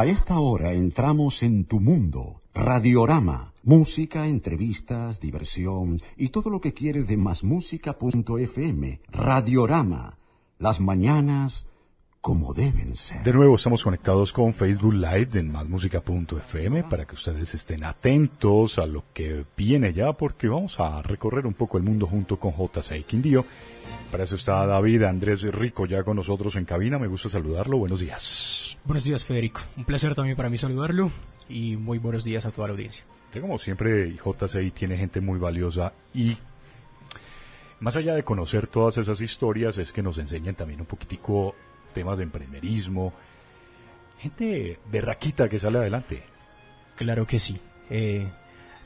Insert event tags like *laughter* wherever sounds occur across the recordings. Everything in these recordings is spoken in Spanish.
A esta hora entramos en tu mundo, Radiorama, música, entrevistas, diversión y todo lo que quieres de masmusica.fm. Radiorama, las mañanas como deben ser. De nuevo estamos conectados con Facebook Live de masmusica.fm para que ustedes estén atentos a lo que viene ya porque vamos a recorrer un poco el mundo junto con J.C. Quindío. Para eso está David Andrés Rico ya con nosotros en cabina. Me gusta saludarlo. Buenos días. Buenos días, Federico. Un placer también para mí saludarlo y muy buenos días a toda la audiencia. Como siempre, JCI tiene gente muy valiosa y más allá de conocer todas esas historias, es que nos enseñan también un poquitico temas de emprenderismo, gente berraquita que sale adelante. Claro que sí. Eh,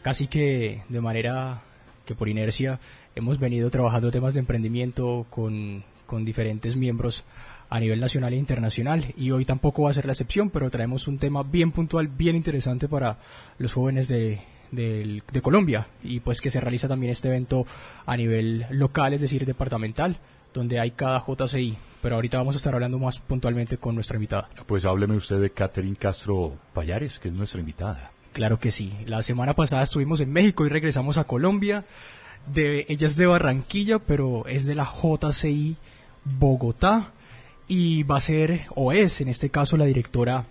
casi que de manera que por inercia hemos venido trabajando temas de emprendimiento con, con diferentes miembros a nivel nacional e internacional y hoy tampoco va a ser la excepción, pero traemos un tema bien puntual, bien interesante para los jóvenes de, de, de, Colombia y pues que se realiza también este evento a nivel local, es decir, departamental, donde hay cada JCI. Pero ahorita vamos a estar hablando más puntualmente con nuestra invitada. Pues hábleme usted de Catherine Castro Payares, que es nuestra invitada. Claro que sí. La semana pasada estuvimos en México y regresamos a Colombia. De, ella es de Barranquilla, pero es de la JCI Bogotá y va a ser, o es en este caso, la directora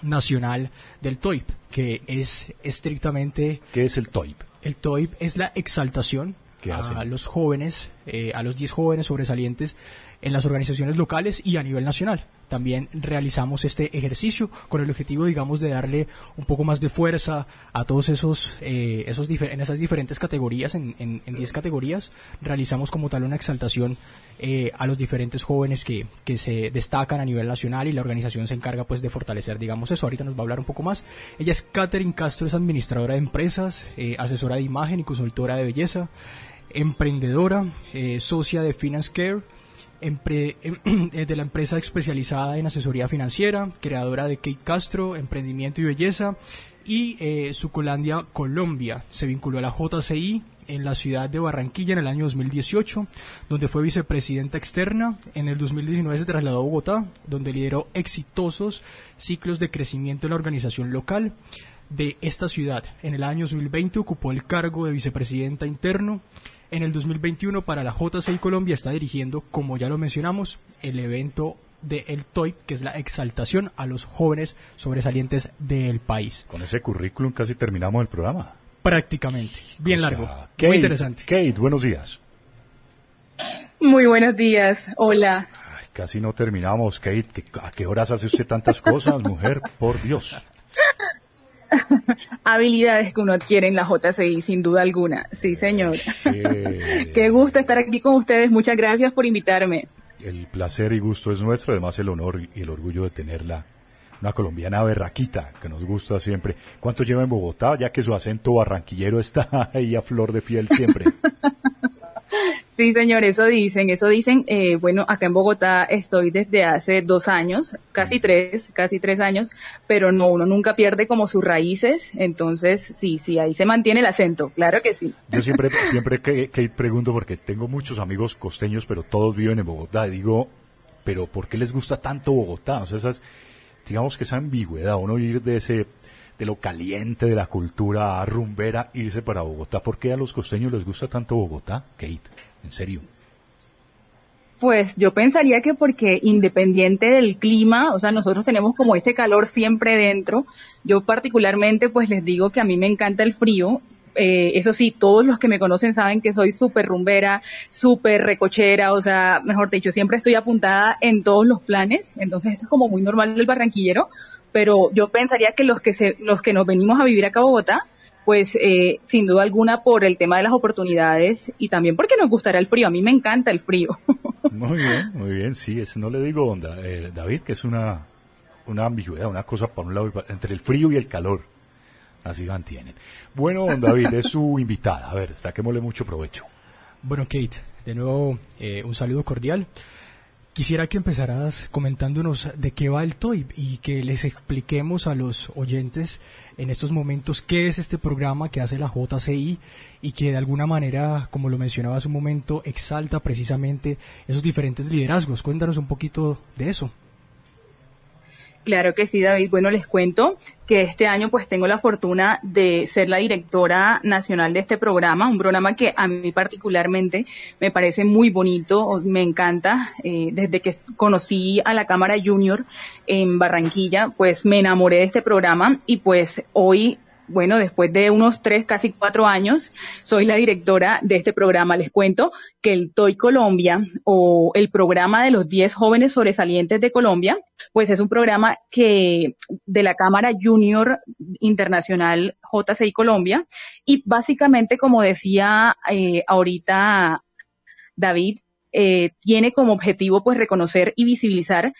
nacional del TOIP, que es estrictamente... ¿Qué es el TOIP? El TOIP es la exaltación a los jóvenes, eh, a los 10 jóvenes sobresalientes en las organizaciones locales y a nivel nacional. También realizamos este ejercicio con el objetivo, digamos, de darle un poco más de fuerza a todos esos, eh, esos en esas diferentes categorías, en 10 en, diez categorías, realizamos como tal una exaltación eh, a los diferentes jóvenes que, que se destacan a nivel nacional y la organización se encarga pues de fortalecer, digamos, eso. Ahorita nos va a hablar un poco más.Ella es Catherine Castro, es administradora de empresas, eh, asesora de imagen y consultora de belleza, emprendedora, socia de Finance Care, Em, *clears throat* de la empresa especializada en asesoría financiera, creadora de Kate Castro, Emprendimiento y Belleza, y eh, Sucolandia Colombia. Se vinculó a la JCI en la ciudad de Barranquilla en el año 2018, donde fue vicepresidenta externa. En el 2019 se trasladó a Bogotá, donde lideró exitosos ciclos de crecimiento en la organización local de esta ciudad. En el año 2020 ocupó el cargo de vicepresidenta interno en el 2021 para la JCI Colombia está dirigiendo, como ya lo mencionamos, el evento de el TOY, que es la exaltación a los jóvenes sobresalientes del país. Con ese currículum casi terminamos el programa. Prácticamente. Bien largo. muy interesante. Kate, buenos días. Muy buenos días. Hola. casi no terminamos, Kate. ¿A qué horas hace usted tantas cosas, mujer? Por Dios. *laughs* habilidades que uno adquiere en la JCI, sin duda alguna. Sí, señor. *laughs* Qué gusto estar aquí con ustedes. Muchas gracias por invitarme. El placer y gusto es nuestro, además el honor y el orgullo de tenerla. Una colombiana berraquita que nos gusta siempre. ¿Cuánto lleva en Bogotá? Ya que su acento barranquillero está *laughs* ahí a flor de piel siempre. *laughs* Sí, señor, eso dicen, eso dicen. Eh, bueno, acá en Bogotá estoy desde hace dos años, casi tres, casi tres años, pero no, uno nunca pierde como sus raíces, entonces sí, sí, ahí se mantiene el acento, claro que sí. Yo siempre, siempre que, que pregunto, porque tengo muchos amigos costeños, pero todos viven en Bogotá, y digo, pero ¿por qué les gusta tanto Bogotá? O sea, esas, digamos que esa ambigüedad, uno ir de ese de lo caliente de la cultura rumbera, irse para Bogotá. ¿Por qué a los costeños les gusta tanto Bogotá, Kate? En serio. Pues yo pensaría que porque independiente del clima, o sea, nosotros tenemos como ese calor siempre dentro. Yo particularmente pues les digo que a mí me encanta el frío. Eh, eso sí, todos los que me conocen saben que soy súper rumbera, súper recochera, o sea, mejor dicho, siempre estoy apuntada en todos los planes. Entonces eso es como muy normal del barranquillero pero yo pensaría que los que se, los que nos venimos a vivir acá a Bogotá, pues eh, sin duda alguna por el tema de las oportunidades y también porque nos gustará el frío. A mí me encanta el frío. *laughs* Muy bien, muy bien, sí, eso no le digo, onda, eh, David, que es una, una ambigüedad, una cosa por un lado entre el frío y el calor. Así mantienen. Bueno, don David, es su *laughs* invitada. A ver, saquémosle mucho provecho. Bueno, Kate, de nuevo eh, un saludo cordial. Quisiera que empezaras comentándonos de qué va el TOIP y que les expliquemos a los oyentes en estos momentos qué es este programa que hace la JCI y que de alguna manera, como lo mencionaba hace un momento, exalta precisamente esos diferentes liderazgos. Cuéntanos un poquito de eso. Claro que sí, David. Bueno, les cuento que este año pues tengo la fortuna de ser la directora nacional de este programa, un programa que a mí particularmente me parece muy bonito, me encanta. Eh, desde que conocí a la Cámara Junior en Barranquilla, pues me enamoré de este programa y pues hoy bueno, después de unos tres, casi cuatro años, soy la directora de este programa. Les cuento que el TOY Colombia o el programa de los 10 jóvenes sobresalientes de Colombia, pues es un programa que de la Cámara Junior Internacional JCI Colombia y básicamente, como decía eh, ahorita David, eh, tiene como objetivo pues reconocer y visibilizar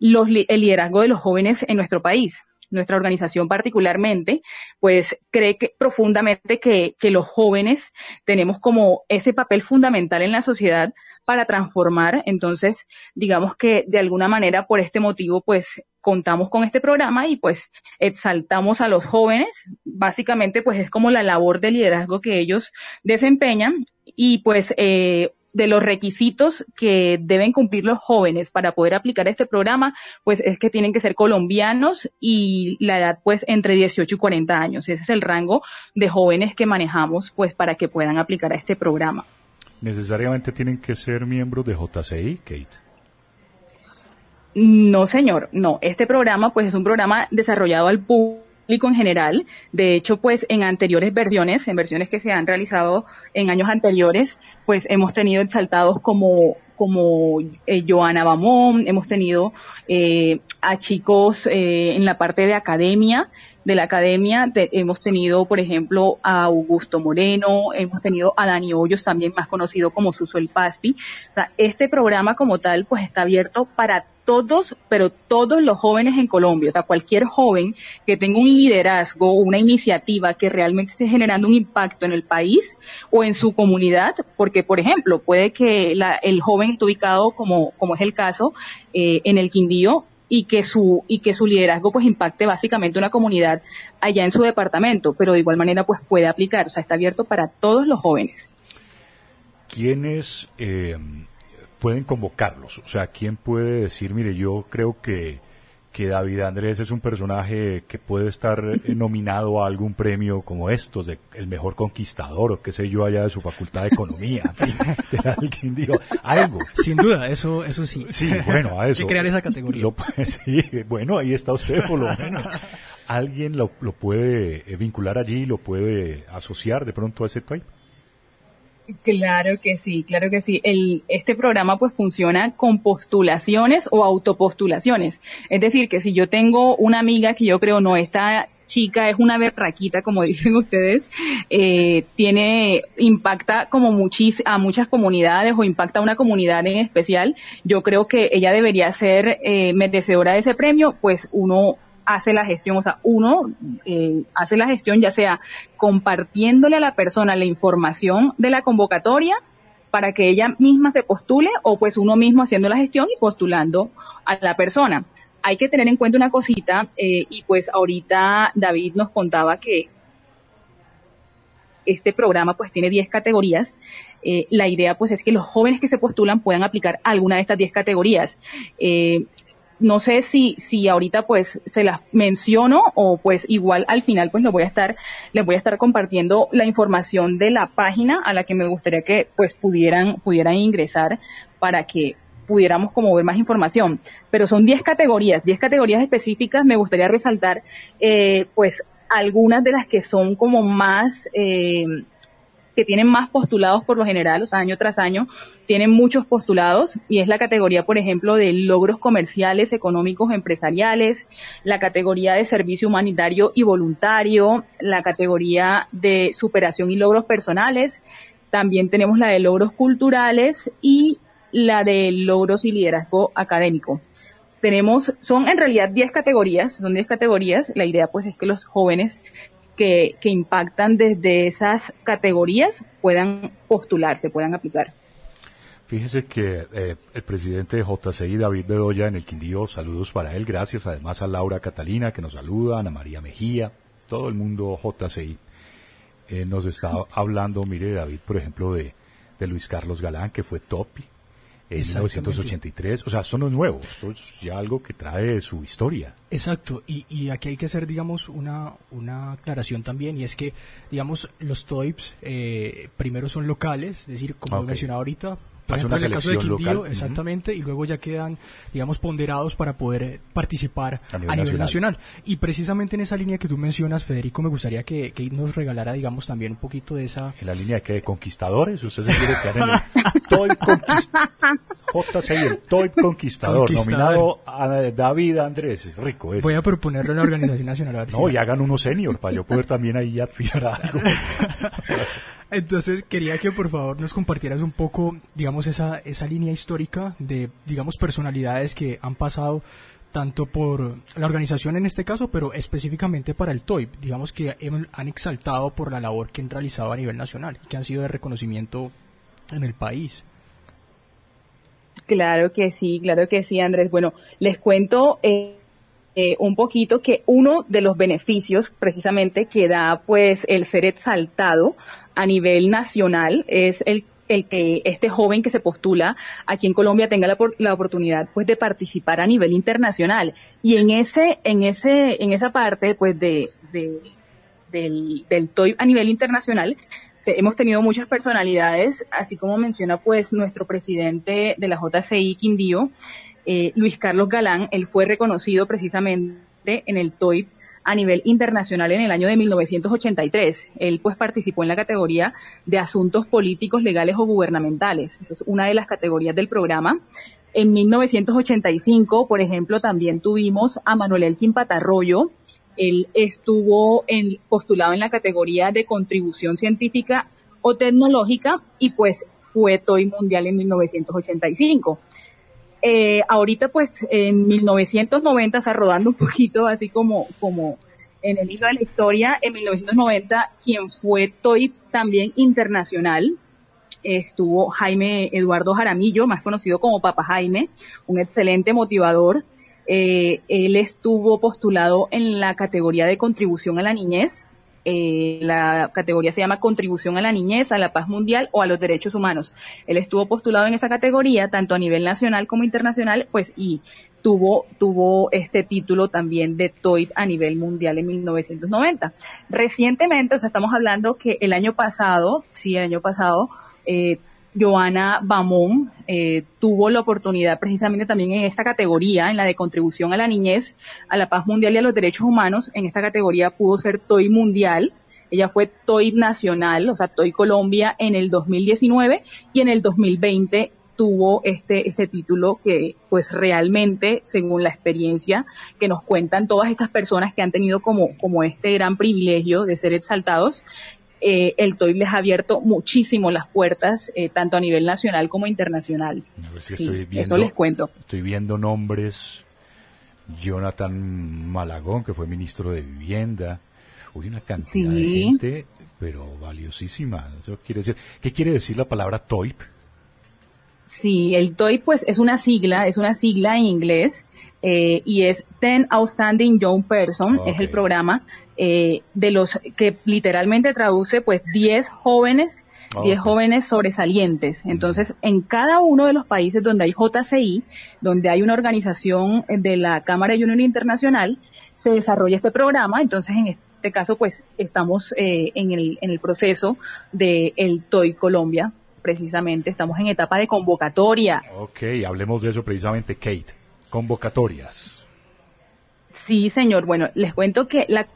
los, el liderazgo de los jóvenes en nuestro país nuestra organización particularmente, pues cree que profundamente que, que los jóvenes tenemos como ese papel fundamental en la sociedad para transformar. Entonces, digamos que de alguna manera por este motivo, pues contamos con este programa y pues exaltamos a los jóvenes. Básicamente, pues es como la labor de liderazgo que ellos desempeñan y pues eh, de los requisitos que deben cumplir los jóvenes para poder aplicar este programa, pues es que tienen que ser colombianos y la edad pues entre 18 y 40 años. Ese es el rango de jóvenes que manejamos pues para que puedan aplicar a este programa. ¿Necesariamente tienen que ser miembros de JCI, Kate? No, señor, no. Este programa pues es un programa desarrollado al público en general. De hecho, pues en anteriores versiones, en versiones que se han realizado en años anteriores, pues hemos tenido exaltados como como eh, Joana Bamón, hemos tenido eh, a chicos eh, en la parte de academia, de la academia, hemos tenido, por ejemplo, a Augusto Moreno, hemos tenido a Dani Hoyos, también más conocido como Suso el Paspi. O sea, este programa como tal, pues está abierto para todos, pero todos los jóvenes en Colombia, o sea, cualquier joven que tenga un liderazgo, una iniciativa que realmente esté generando un impacto en el país o en su comunidad, porque, por ejemplo, puede que el joven esté ubicado, como, como es el caso, eh, en el Quindío, y que su y que su liderazgo pues impacte básicamente una comunidad allá en su departamento, pero de igual manera pues puede aplicar, o sea, está abierto para todos los jóvenes. ¿Quiénes eh, pueden convocarlos? O sea, ¿quién puede decir, mire, yo creo que, que David Andrés es un personaje que puede estar eh, nominado a algún premio como estos, de el mejor conquistador o qué sé yo allá de su facultad de economía, en fin, *laughs* de alguien digo, algo. Sin duda, eso, eso sí. Sí, bueno, a eso. Hay que crear esa categoría. *laughs* sí, bueno, ahí está usted por lo menos. Alguien lo, lo puede eh, vincular allí, lo puede asociar de pronto a ese type. Claro que sí, claro que sí. El, este programa pues funciona con postulaciones o autopostulaciones. Es decir, que si yo tengo una amiga que yo creo no, esta chica es una berraquita, como *laughs* dicen ustedes, eh, tiene, impacta como muchis, a muchas comunidades o impacta a una comunidad en especial, yo creo que ella debería ser eh, merecedora de ese premio, pues uno hace la gestión, o sea, uno eh, hace la gestión ya sea compartiéndole a la persona la información de la convocatoria para que ella misma se postule o pues uno mismo haciendo la gestión y postulando a la persona. Hay que tener en cuenta una cosita eh, y pues ahorita David nos contaba que este programa pues tiene 10 categorías. Eh, la idea pues es que los jóvenes que se postulan puedan aplicar alguna de estas 10 categorías. No sé si, si ahorita pues se las menciono o pues igual al final pues les voy a estar, les voy a estar compartiendo la información de la página a la que me gustaría que pues pudieran, pudieran ingresar para que pudiéramos como ver más información. Pero son 10 categorías, 10 categorías específicas. Me gustaría resaltar eh, pues algunas de las que son como más eh, que tienen más postulados por lo general, o sea, año tras año, tienen muchos postulados y es la categoría, por ejemplo, de logros comerciales, económicos, empresariales, la categoría de servicio humanitario y voluntario, la categoría de superación y logros personales, también tenemos la de logros culturales y la de logros y liderazgo académico tenemos, son en realidad 10 categorías, son 10 categorías. La idea pues es que los jóvenes que, impactan desde esas categorías puedan postularse, puedan aplicar. Fíjese que eh, el presidente de JCI, David Bedoya, en el Quindío, saludos para él, gracias además a Laura Catalina que nos saluda, Ana María Mejía, todo el mundo JCI. Eh, nos está hablando, mire David, por ejemplo, de, de Luis Carlos Galán, que fue Topi, en 1983. O sea, son los nuevos, es ya algo que trae su historia. Exacto, y, y aquí hay que hacer, digamos, una, una aclaración también, y es que, digamos, los TOIPs eh, primero son locales, es decir, como ah, mencionaba ahorita, en el caso de Quindío, exactamente, y luego ya quedan, digamos, ponderados para poder eh, participar a nivel, nacional. Y precisamente en esa línea que tú mencionas, Federico, me gustaría que, nos regalara, digamos, también un poquito de esa... En la línea que de conquistadores, usted se quiere quedar en el *laughs* Toy Conquistador. el Toy Conquistador, nominado a David Andrés, es rico Voy a proponerlo en la Organización Nacional. no, y hagan uno senior para yo poder también ahí admirar algo. *laughs* Entonces quería que por favor nos compartieras un poco, digamos, esa, esa línea histórica de, digamos, personalidades que han pasado tanto por la organización en este caso, pero específicamente para el TOIP, digamos que han exaltado por la labor que han realizado a nivel nacional que han sido de reconocimiento en el país. Claro que sí, claro que sí, Andrés. Bueno, les cuento eh, eh, un poquito que uno de los beneficios precisamente que da pues el ser exaltado a nivel nacional es el el que este joven que se postula aquí en Colombia tenga la, la, oportunidad pues de participar a nivel internacional. Y en ese en ese en esa parte pues de, de del, del TOY a nivel internacional hemos tenido muchas personalidades así como menciona pues nuestro presidente de la JCI Quindío eh, Luis Carlos Galán él fue reconocido precisamente en el TOY a nivel internacional en el año de 1983. Él pues participó en la categoría de asuntos políticos, legales o gubernamentales. Esa es una de las categorías del programa. En 1985, por ejemplo, también tuvimos a Manuel Elkin Patarroyo. Él estuvo postulado en la categoría de contribución científica o tecnológica y pues fue TOY Mundial en 1985. Eh, ahorita pues en 1990, está rodando un poquito así como, como en el libro de la historia, en 1990 quien fue TOY también internacional estuvo Jaime Eduardo Jaramillo, más conocido como Papa Jaime, un excelente motivador. Eh, él estuvo postulado en la categoría de contribución a la niñez eh, la categoría se llama Contribución a la Niñez, a la Paz Mundial o a los Derechos Humanos. Él estuvo postulado en esa categoría, tanto a nivel nacional como internacional, pues, y tuvo, tuvo este título también de TOIP a nivel mundial en 1990. Recientemente, o sea, estamos hablando que el año pasado, sí, el año pasado, eh, Joana Bamón eh, tuvo la oportunidad precisamente también en esta categoría, en la de contribución a la niñez, a la paz mundial y a los derechos humanos. En esta categoría pudo ser TOY mundial. Ella fue TOY nacional, o sea, TOY Colombia en el 2019 y en el 2020 tuvo este, este título que pues realmente, según la experiencia que nos cuentan todas estas personas que han tenido como, como este gran privilegio de ser exaltados, eh, el TOY les ha abierto muchísimo las puertas, eh, tanto a nivel nacional como internacional. eso les cuento. Estoy viendo nombres, Jonathan Malagón, que fue ministro de Vivienda, hubo una cantidad de gente, pero valiosísima. Eso quiere decir, ¿qué quiere decir la palabra TOIP? Sí, el TOIP pues es una sigla, es una sigla en inglés eh, y es Ten Outstanding Young Person, es el programa eh, de los que literalmente traduce pues 10 jóvenes 10 jóvenes sobresalientes. Entonces, en cada uno de los países donde hay JCI, donde hay una organización de la Cámara de Unión Internacional, se desarrolla este programa. Entonces, en este caso, pues, estamos eh, en, el, en el proceso de el TOY Colombia, precisamente. Estamos en etapa de convocatoria. Ok, hablemos de eso precisamente, Kate. Convocatorias. Sí, señor. Bueno, les cuento que la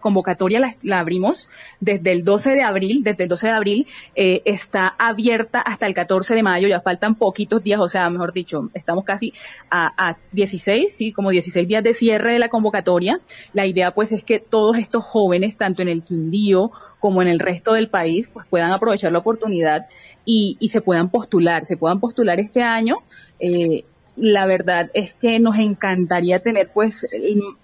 convocatoria la, abrimos desde el 12 de abril, desde el 12 de abril eh, está abierta hasta el 14 de mayo, ya faltan poquitos días, o sea, mejor dicho, estamos casi a, a 16, sí, como 16 días de cierre de la convocatoria. La idea pues es que todos estos jóvenes, tanto en el Quindío como en el resto del país, pues puedan aprovechar la oportunidad y, y se puedan postular, se puedan postular este año. Eh, la verdad es que nos encantaría tener, pues,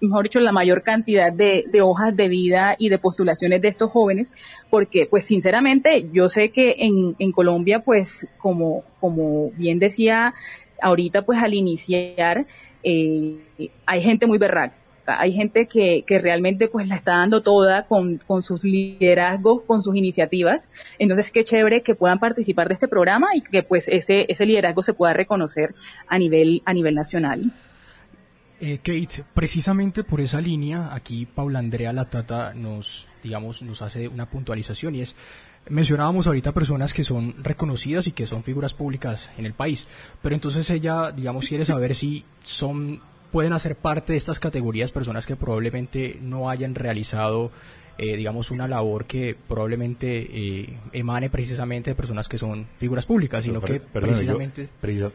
mejor dicho, la mayor cantidad de, hojas de vida y de postulaciones de estos jóvenes, porque, pues, sinceramente, yo sé que en, en Colombia, pues, como, como bien decía ahorita, pues, al iniciar, eh, hay gente muy berraca hay gente que, que realmente pues la está dando toda con, con sus liderazgos, con sus iniciativas. Entonces, qué chévere que puedan participar de este programa y que pues ese, ese liderazgo se pueda reconocer a nivel, a nivel nacional. Eh, Kate, precisamente por esa línea, aquí Paula Andrea Latata nos, digamos, nos hace una puntualización y es, mencionábamos ahorita personas que son reconocidas y que son figuras públicas en el país, pero entonces ella, digamos, quiere saber si son pueden hacer parte de estas categorías personas que probablemente no hayan realizado eh, digamos, una labor que probablemente eh, emane precisamente de personas que son figuras públicas, sino que precisamente...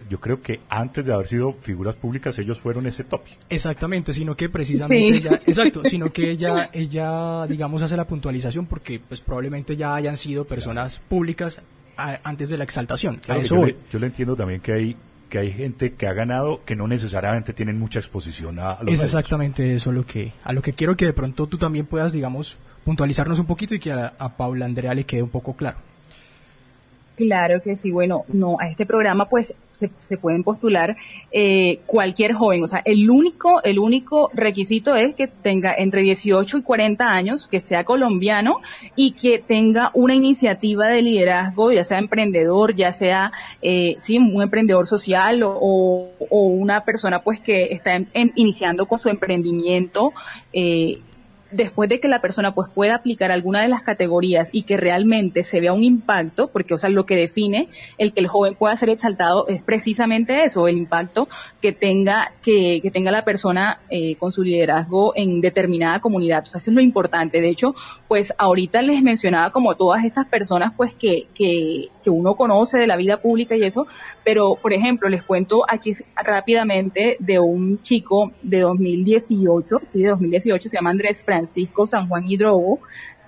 Yo, creo que antes de haber sido figuras públicas ellos fueron ese top. Exactamente, sino que precisamente ella, *laughs* exacto, sino que ella, ella, digamos, hace la puntualización porque pues probablemente ya hayan sido personas públicas antes de la exaltación. yo, le, yo le entiendo también que hay que hay gente que ha ganado que no necesariamente tienen mucha exposición a, los Es exactamente eso lo que a lo que quiero que de pronto tú también puedas, digamos, puntualizarnos un poquito y que a, a Paula Andrea le quede un poco claro. Claro que sí, bueno, no, a este programa pues se, pueden postular eh, cualquier joven, o sea, el único, el único requisito es que tenga entre 18 y 40 años, que sea colombiano y que tenga una iniciativa de liderazgo, ya sea emprendedor, ya sea, eh, sí, un emprendedor social o, una persona pues que está iniciando con su emprendimiento, eh, después de que la persona pues pueda aplicar alguna de las categorías y que realmente se vea un impacto, porque o sea, lo que define el que el joven pueda ser exaltado es precisamente eso, el impacto que tenga, que, que tenga la persona eh, con su liderazgo en determinada comunidad. Eso es lo importante. De hecho, pues ahorita les mencionaba como todas estas personas pues que, que, que uno conoce de la vida pública y eso, pero por ejemplo, les cuento aquí rápidamente de un chico de 2018, sí, de 2018, se llama Andrés Francisco San Juan Hidrobo.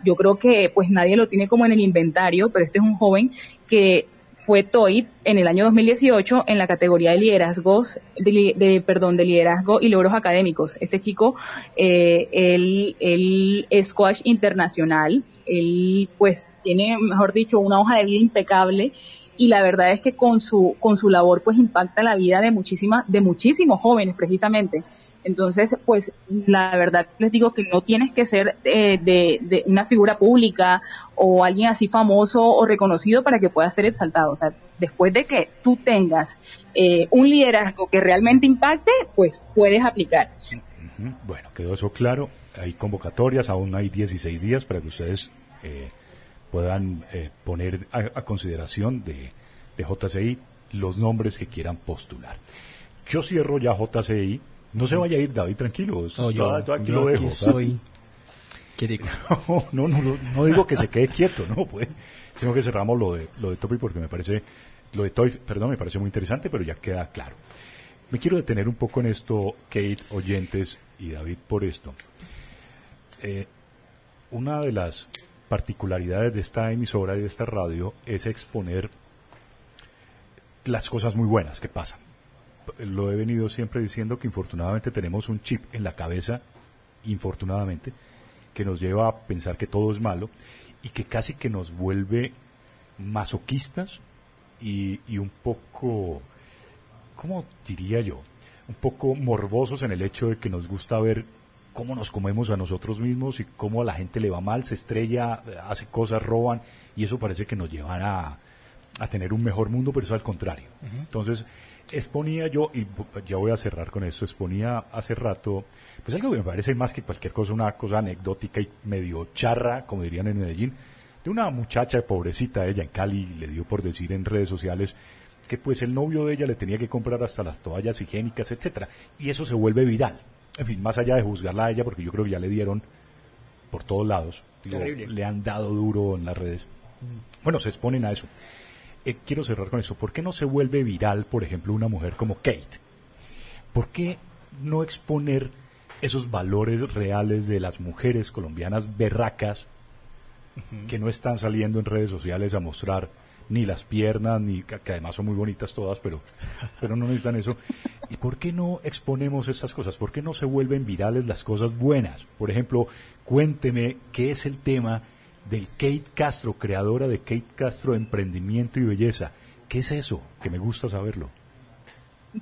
Yo creo que pues nadie lo tiene como en el inventario, pero este es un joven que fue TOIP en el año 2018 en la categoría de liderazgos, de, perdón, de liderazgo y logros académicos. Este chico, eh, él, él es coach internacional, él pues tiene, mejor dicho, una hoja de vida impecable y la verdad es que con su, con su labor pues impacta la vida de muchísimas, de muchísimos jóvenes precisamente. Entonces, pues la verdad les digo que no tienes que ser eh, de, una figura pública o alguien así famoso o reconocido para que puedas ser exaltado. O sea, después de que tú tengas eh, un liderazgo que realmente impacte, pues puedes aplicar. Bueno, quedó eso claro. Hay convocatorias, aún hay 16 días para que ustedes eh, puedan poner a, consideración de, de JCI los nombres que quieran postular. Yo cierro ya JCI no se vaya a ir, David, tranquilo. No, yo, aquí lo dejo. Soy... *laughs* No, no, no, digo que se quede quieto, no, pues, sino que cerramos lo de, lo de Topi porque me parece, lo de Toy, perdón, me parece muy interesante, pero ya queda claro. Me quiero detener un poco en esto, Kate, oyentes y David, por esto. Eh, una de las particularidades de esta emisora y de esta radio es exponer las cosas muy buenas que pasan lo he venido siempre diciendo que infortunadamente tenemos un chip en la cabeza, infortunadamente, que nos lleva a pensar que todo es malo y que casi que nos vuelve masoquistas y, y un poco, ¿cómo diría yo? Un poco morbosos en el hecho de que nos gusta ver cómo nos comemos a nosotros mismos y cómo a la gente le va mal, se estrella, hace cosas, roban, y eso parece que nos llevan a, a tener un mejor mundo, pero eso al contrario. Entonces, exponía yo, y ya voy a cerrar con esto, exponía hace rato, pues algo que me parece más que cualquier cosa, una cosa anecdótica y medio charra, como dirían en Medellín, de una muchacha pobrecita, ella en Cali, le dio por decir en redes sociales que pues el novio de ella le tenía que comprar hasta las toallas higiénicas, etcétera, y eso se vuelve viral. En fin, más allá de juzgarla a ella, porque yo creo que ya le dieron por todos lados, le han dado duro en las redes. Bueno, se exponen a eso. Eh, quiero cerrar con eso. ¿Por qué no se vuelve viral, por ejemplo, una mujer como Kate? ¿Por qué no exponer esos valores reales de las mujeres colombianas berracas que no están saliendo en redes sociales a mostrar ni las piernas, ni que, además son muy bonitas todas, pero, pero no necesitan eso. ¿Y por qué no exponemos estas cosas? ¿Por qué no se vuelven virales las cosas buenas? Por ejemplo, cuénteme qué es el tema del Kate Castro, creadora de Kate Castro Emprendimiento y Belleza. ¿Qué es eso? Que me gusta saberlo.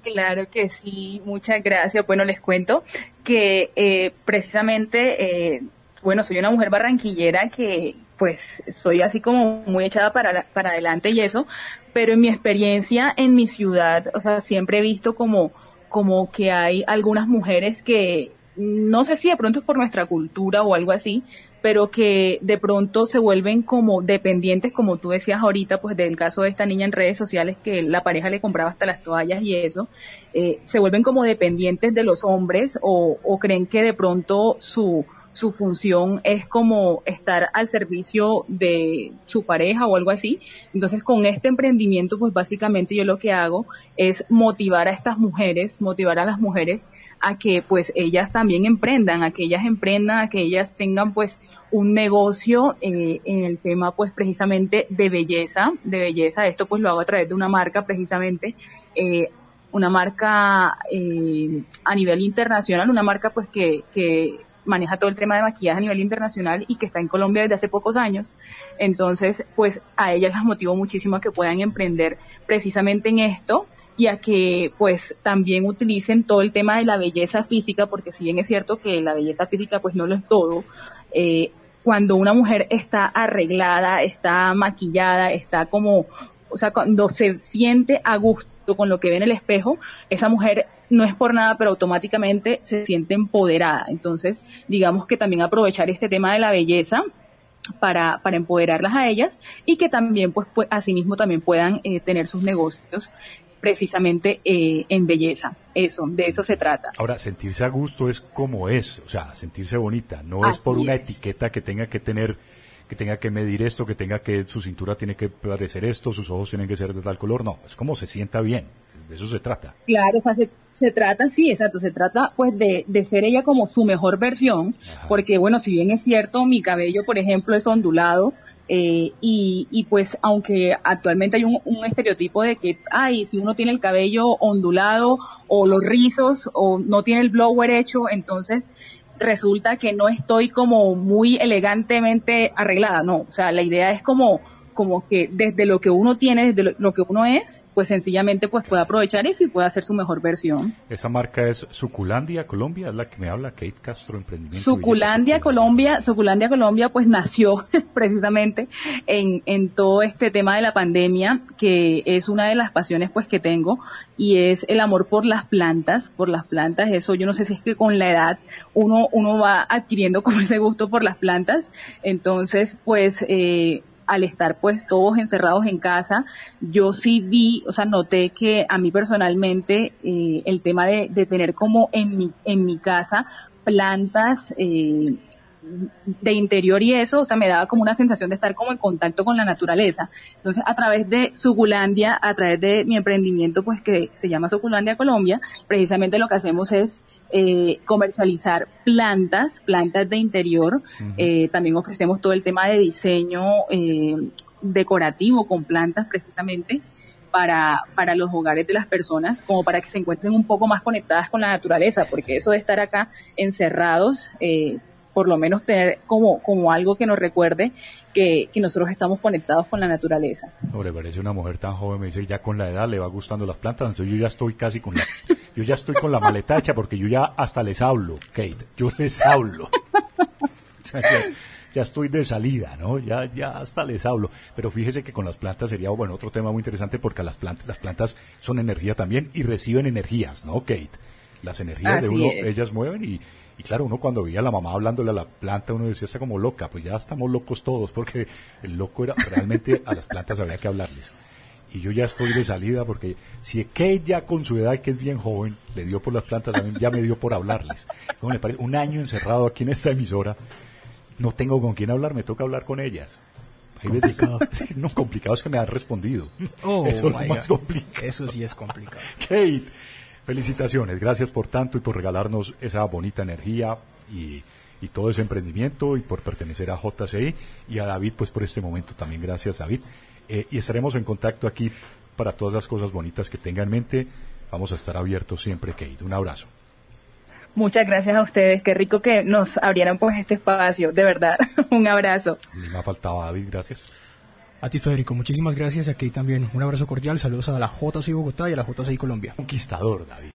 Claro que sí, muchas gracias. Bueno, les cuento. que eh, precisamente, eh, bueno, soy una mujer barranquillera que pues soy así como muy echada para, para adelante y eso, pero en mi experiencia en mi ciudad, o sea, siempre he visto como, como que hay algunas mujeres que, no sé si de pronto es por nuestra cultura o algo así, pero que de pronto se vuelven como dependientes, como tú decías ahorita, pues del caso de esta niña en redes sociales que la pareja le compraba hasta las toallas y eso, eh, se vuelven como dependientes de los hombres o, o creen que de pronto su, su función es como estar al servicio de su pareja o algo así. Entonces, con este emprendimiento, pues básicamente yo lo que hago es motivar a estas mujeres, motivar a las mujeres a que pues ellas también emprendan, a que ellas emprendan, a que ellas tengan pues un negocio eh, en el tema pues precisamente de belleza, de belleza. Esto pues lo hago a través de una marca precisamente. Eh, una marca eh, a nivel internacional, una marca pues que, que maneja todo el tema de maquillaje a nivel internacional y que está en Colombia desde hace pocos años. Entonces, pues a ellas las motivo muchísimo a que puedan emprender precisamente en esto y a que pues también utilicen todo el tema de la belleza física, porque si bien es cierto que la belleza física pues no lo es todo, eh, cuando una mujer está arreglada, está maquillada, está como, o sea, cuando se siente a gusto con lo que ve en el espejo, esa mujer no es por nada, pero automáticamente se siente empoderada. Entonces, digamos que también aprovechar este tema de la belleza para, para empoderarlas a ellas y que también, pues, pues asimismo también puedan eh, tener sus negocios precisamente eh, en belleza. Eso, de eso se trata. Ahora, sentirse a gusto es como es, o sea, sentirse bonita, no es por una etiqueta que tenga que tener que tenga que medir esto, que tenga que su cintura tiene que parecer esto, sus ojos tienen que ser de tal color, no, es como se sienta bien, de eso se trata. Claro, o sea, se, trata, sí, exacto, se trata pues de, de ser ella como su mejor versión, porque bueno, si bien es cierto, mi cabello, por ejemplo, es ondulado, eh, y, y, pues aunque actualmente hay un, un, estereotipo de que, ay, si uno tiene el cabello ondulado o los rizos o no tiene el blower hecho, entonces resulta que no estoy como muy elegantemente arreglada, no, o sea, la idea es como como que desde lo que uno tiene, desde lo, que uno es, pues sencillamente pues puede aprovechar eso y puede hacer su mejor versión. Esa marca es Suculandia Colombia, es la que me habla Kate Castro Emprendimiento. Suculandia Colombia, Suculandia Colombia pues *laughs* nació *laughs* precisamente en, en todo este tema de la pandemia, que es una de las pasiones pues que tengo y es el amor por las plantas, por las plantas, eso yo no sé si es que con la edad uno, uno va adquiriendo *laughs* como ese gusto por las plantas, entonces pues eh, al estar pues todos encerrados en casa, yo sí vi, o sea, noté que a mí personalmente eh, el tema de, de, tener como en mi, en mi casa plantas eh, de interior y eso, o sea, me daba como una sensación de estar como en contacto con la naturaleza. Entonces, a través de Suculandia, a través de mi emprendimiento, pues que se llama Suculandia Colombia, precisamente lo que hacemos es eh, comercializar plantas, plantas de interior. eh, también ofrecemos todo el tema de diseño eh, decorativo con plantas precisamente para, para los hogares de las personas, como para que se encuentren un poco más conectadas con la naturaleza, porque eso de estar acá encerrados, eh, por lo menos tener como, como algo que nos recuerde que, que nosotros estamos conectados con la naturaleza. No, le parece una mujer tan joven, me dice, ya con la edad le va gustando las plantas, entonces yo ya estoy casi con la, yo ya estoy con la maleta hecha porque yo ya hasta les hablo, Kate, yo les hablo. *laughs* O sea, ya, ya, estoy de salida, ¿no? Ya, ya hasta les hablo. Pero fíjese que con las plantas sería, bueno, otro tema muy interesante porque las plantas, las plantas son energía también y reciben energías, ¿no, Kate? Las energías Así de uno, es. ellas mueven y, y claro, uno cuando veía a la mamá hablándole a la planta, uno decía, está como loca, pues ya estamos locos todos, porque el loco era, realmente a las plantas había que hablarles. Y yo ya estoy de salida porque si que ya con su edad, que es bien joven, le dio por las plantas, a mí ya me dio por hablarles. ¿Cómo le parece? Un año encerrado aquí en esta emisora, no tengo con quién hablar, me toca hablar con ellas. Hay veces, complicado. *laughs* no, complicado es que me han respondido. Oh, Eso es más complicado. Eso sí es complicado. *laughs* Kate, Felicitaciones, gracias por tanto y por regalarnos esa bonita energía y, y, todo ese emprendimiento y por pertenecer a JCI y a David, pues por este momento también gracias David. Eh, y estaremos en contacto aquí para todas las cosas bonitas que tenga en mente. Vamos a estar abiertos siempre, Kate. Un abrazo. Muchas gracias a ustedes. Qué rico que nos abrieran pues este espacio. De verdad, *laughs* un abrazo. Ni me faltaba David, gracias. A ti, Federico, muchísimas gracias. Aquí también un abrazo cordial. Saludos a la JCI Bogotá y a la JCI Colombia. Conquistador, David.